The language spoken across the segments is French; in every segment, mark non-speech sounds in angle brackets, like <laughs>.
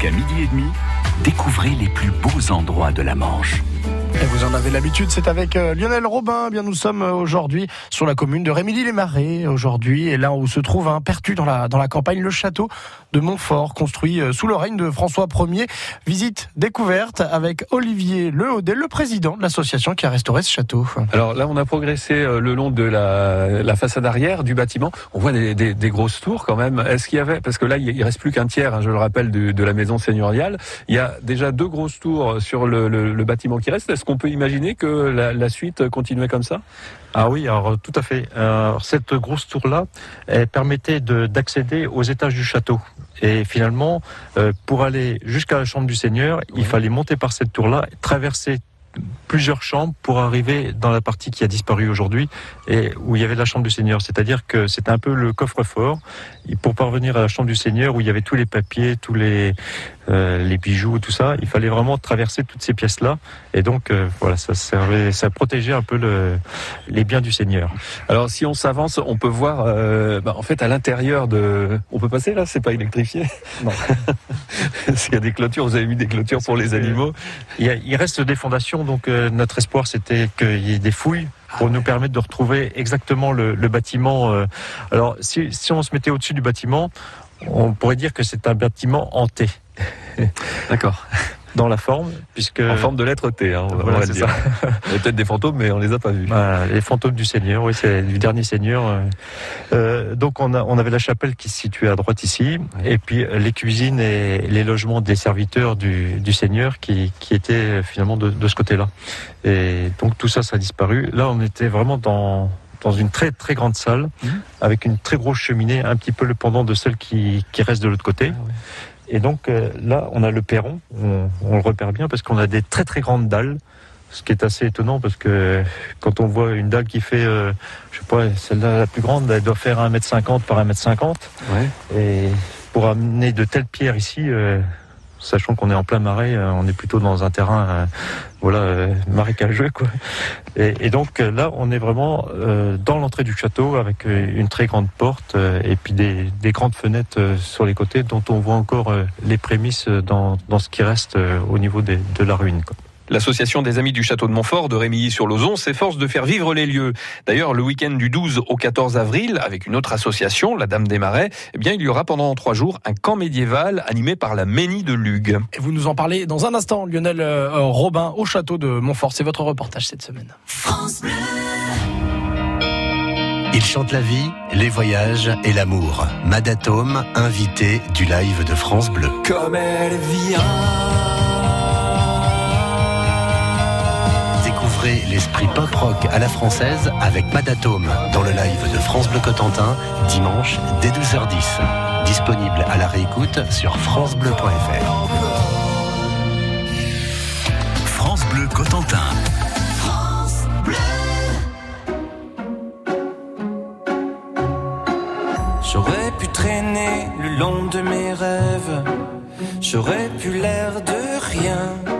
Jusqu'à midi et demi, découvrez les plus beaux endroits de la Manche. Vous en avez l'habitude, c'est avec euh, Lionel Robin. Eh bien, nous sommes euh, aujourd'hui sur la commune de Rémilly-les-Marais, aujourd'hui, et là où se trouve un pertu dans la, dans la campagne, le château de Montfort, construit euh, sous le règne de François Ier. Visite découverte avec Olivier Leaudet, le président de l'association qui a restauré ce château. Alors là, on a progressé le long de la, la façade arrière du bâtiment. On voit des, des, grosses tours quand même. Est-ce qu'il y avait, parce que là, il reste plus qu'un tiers, hein, je le rappelle, de, de, la maison seigneuriale. Il y a déjà deux grosses tours sur le, le, bâtiment qui reste. Qu'on peut imaginer que la, la, suite continuait comme ça? Ah oui, alors tout à fait. Alors, cette grosse tour-là, permettait d'accéder aux étages du château. Et finalement, euh, pour aller jusqu'à la chambre du Seigneur, il fallait monter par cette tour-là, traverser plusieurs chambres pour arriver dans la partie qui a disparu aujourd'hui et où il y avait la chambre du Seigneur. C'est-à-dire que c'était un peu le coffre-fort pour parvenir à la chambre du Seigneur où il y avait tous les papiers, tous les euh, les bijoux, tout ça. Il fallait vraiment traverser toutes ces pièces-là et donc euh, voilà, ça servait, ça protégeait un peu le, les biens du Seigneur. Alors si on s'avance, on peut voir euh, bah, en fait à l'intérieur de. On peut passer là, c'est pas électrifié? Non. <laughs> S'il y a des clôtures, vous avez mis des clôtures pour les animaux. Il, y a, il reste des fondations, donc euh, notre espoir c'était qu'il y ait des fouilles pour nous permettre de retrouver exactement le, le bâtiment. Euh. Alors, si, si, on se mettait au-dessus du bâtiment, on pourrait dire que c'est un bâtiment hanté. D'accord. Dans la forme, puisque en forme de lettre T, hein, on voilà, va le dire. <laughs> Il y a peut-être des fantômes, mais on les a pas vus. Voilà, les fantômes du Seigneur, oui, c'est du dernier Seigneur. Euh, donc on a, on avait la chapelle qui se situait à droite ici, et puis les cuisines et les logements des serviteurs du, du Seigneur qui, qui étaient finalement de, de ce côté-là. Et donc tout ça, ça a disparu. Là, on était vraiment dans dans une très très grande salle mmh. avec une très grosse cheminée, un petit peu le pendant de celle qui, qui reste de l'autre côté. Ah, ouais. Et donc euh, là, on a le perron, on, on le repère bien parce qu'on a des très très grandes dalles, ce qui est assez étonnant parce que quand on voit une dalle qui fait, euh, je sais pas, celle-là la plus grande, elle doit faire 1m50 par 1m50. Ouais. Et pour amener de telles pierres ici, euh, sachant qu'on est en plein marais, on est plutôt dans un terrain euh, voilà euh, marécageux quoi. Et, donc là, on est vraiment euh, dans l'entrée du château avec une très grande porte et puis des, des, grandes fenêtres sur les côtés dont on voit encore les prémices dans, ce qui reste au niveau de la ruine. L'association des Amis du Château de Montfort de Rémilly-sur-Lozon s'efforce de faire vivre les lieux. D'ailleurs, le week-end du 12 au 14 avril, avec une autre association, la Dame des Marais, eh bien, il y aura pendant trois jours un camp médiéval animé par la Ménie de Lugue. Et vous nous en parlez dans un instant, Lionel euh, Robin, au Château de Montfort. C'est votre reportage cette semaine. France Bleu. Il chante la vie, les voyages et l'amour. Madatome, invité du live de France Bleu. Comme elle vient. L'esprit pop-rock à la française avec Madatome dans le live de France Bleu Cotentin, dimanche dès 12h10. Disponible à la réécoute sur francebleu.fr. France Bleu Cotentin. France Bleu. J'aurais pu traîner le long de mes rêves. J'aurais pu l'air de rien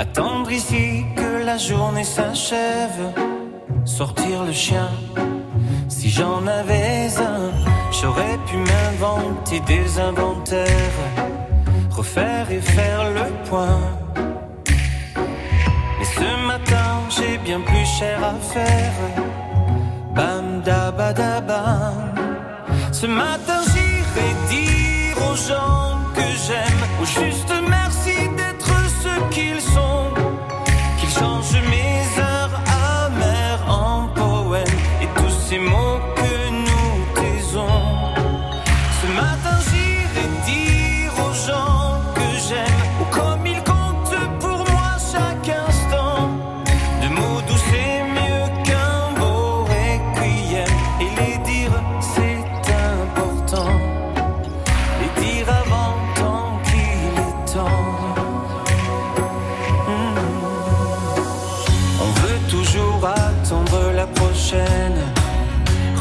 Attendre ici que la journée s'achève, sortir le chien. Si j'en avais un, j'aurais pu m'inventer des inventaires, refaire et faire le point. Mais ce matin, j'ai bien plus cher à faire. Bam da ba da bam. Ce matin, j'irai dire aux gens que j'aime, au juste merci d'être ce qu'ils sont.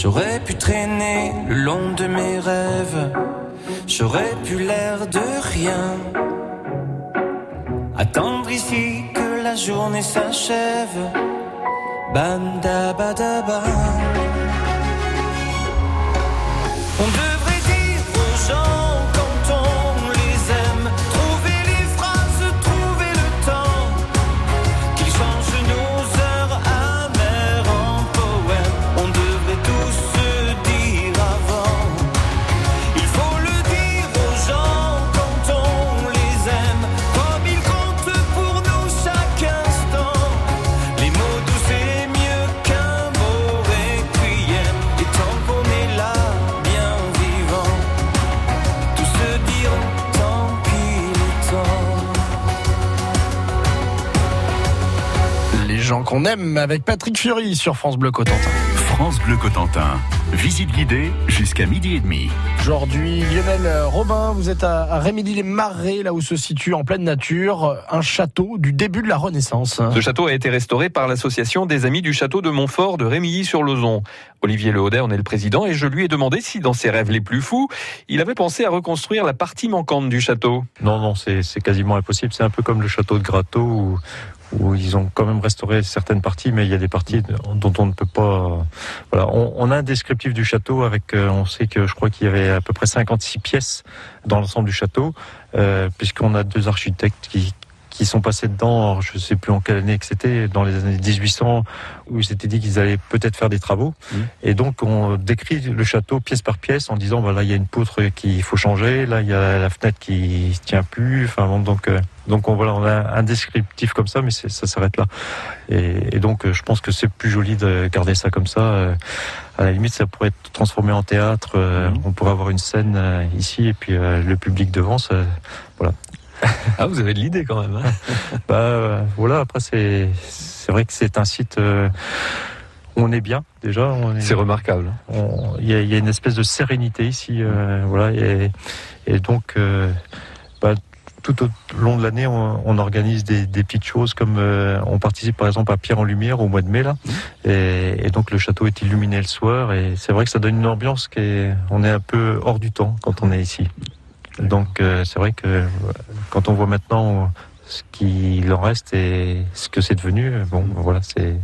J'aurais pu traîner le long de mes rêves, j'aurais pu l'air de rien. Attendre ici que la journée s'achève. Bam da gens qu'on aime avec Patrick Fury sur France Bleu Cotentin. France Bleu Cotentin. Visite guidée jusqu'à midi et demi. Aujourd'hui, Lionel Robin, vous êtes à Rémilly-les-Marais, là où se situe en pleine nature un château du début de la Renaissance. Ce château a été restauré par l'association des Amis du Château de Montfort de Rémilly-sur-Lozon. Olivier Lehaudet en est le président et je lui ai demandé si, dans ses rêves les plus fous, il avait pensé à reconstruire la partie manquante du château. Non, non, c'est quasiment impossible. C'est un peu comme le château de Gratteau où, où ils ont quand même restauré certaines parties, mais il y a des parties dont on ne peut pas. Voilà, on, on a un descriptif du château avec. euh, On sait que je crois qu'il y avait à peu près 56 pièces dans l'ensemble du château, euh, puisqu'on a deux architectes qui qui sont passés dedans, alors je ne sais plus en quelle année que c'était, dans les années 1800, où ils s'étaient dit qu'ils allaient peut-être faire des travaux. Mhm. Et donc on décrit le château pièce par pièce en disant, voilà, il y a une poutre qu'il faut changer, là il y a la fenêtre qui tient plus, enfin bon, donc euh, donc on, voilà, on a un descriptif comme ça, mais ça s'arrête là. Et, et donc euh, je pense que c'est plus joli de garder ça comme ça. euh, à la limite, ça pourrait être transformé en théâtre. euh, Mhm. On pourrait avoir une scène ici et puis le public devant. Ça, Ah, vous avez de l'idée quand même. hein <laughs> bah voilà, après c'est c'est vrai que c'est un site euh, où on est bien déjà. C'est remarquable. on- Il y, a, il y a une espèce de sérénité ici, euh, voilà, et, et donc euh, bah, tout au long de l'année, on, on organise des, des petites choses comme euh, on participe par exemple à Pierre en Lumière au mois de mai là, et, et donc le château est illuminé le soir, et c'est vrai que ça donne une ambiance qui est, on est un peu hors du temps quand on est ici. Donc euh, c'est vrai que euh, quand on voit maintenant ce qu'il en reste et ce que c'est devenu, bon voilà, c'est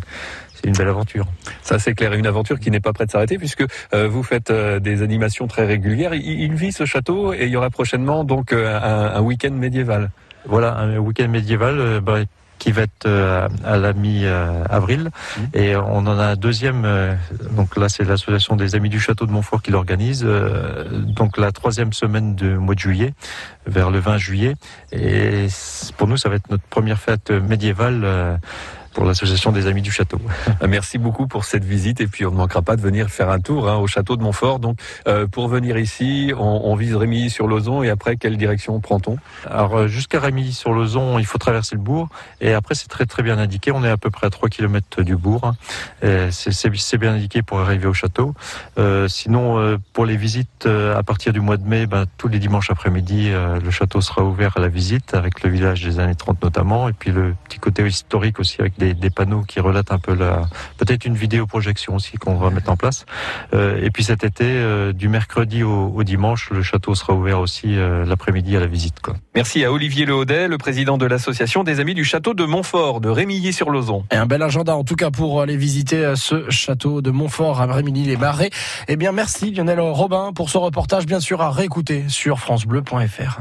c'est une belle aventure. Ça c'est clair, une aventure qui n'est pas prête de s'arrêter puisque euh, vous faites euh, des animations très régulières. Il, il vit ce château et il y aura prochainement donc euh, un, un week-end médiéval. Voilà, un week-end médiéval euh, bah, qui va être euh, à la mi-avril. Mhm. Et on en a un deuxième, euh, donc là c'est l'association des Amis du Château de Montfort qui l'organise, euh, donc la troisième semaine du mois de juillet, vers le 20 juillet. Et pour nous, ça va être notre première fête médiévale euh, pour l'association des Amis du Château. <laughs> Merci beaucoup pour cette visite et puis on ne manquera pas de venir faire un tour hein, au château de Montfort. Donc euh, pour venir ici, on, on vise Rémy sur Lozon et après quelle direction prend-on? Alors euh, jusqu'à Rémy sur Lozon, il faut traverser le bourg et après c'est très très bien indiqué. On est à peu près à 3 km du bourg. hein. C'est bien indiqué pour arriver au château. Euh, sinon euh, pour les visites à partir du mois de mai, ben, tous les dimanches après-midi, le château sera ouvert à la visite avec le village des années 30 notamment et puis le petit côté historique aussi avec des, des panneaux qui relatent un peu la peut-être une vidéo projection aussi qu'on va mettre en place. Euh, et puis cet été, euh, du mercredi au, au dimanche, le château sera ouvert aussi euh, l'après-midi à la visite. Quoi. Merci à Olivier Lehaudet, le président de l'association des Amis du Château de Montfort de Rémilly-sur-Lozon. Et un bel agenda en tout cas pour aller visiter ce château de Montfort à Rémilly-les-Marais. Eh bien merci Lionel Robin pour ce reportage bien sûr à réécouter sur francebleu.fr.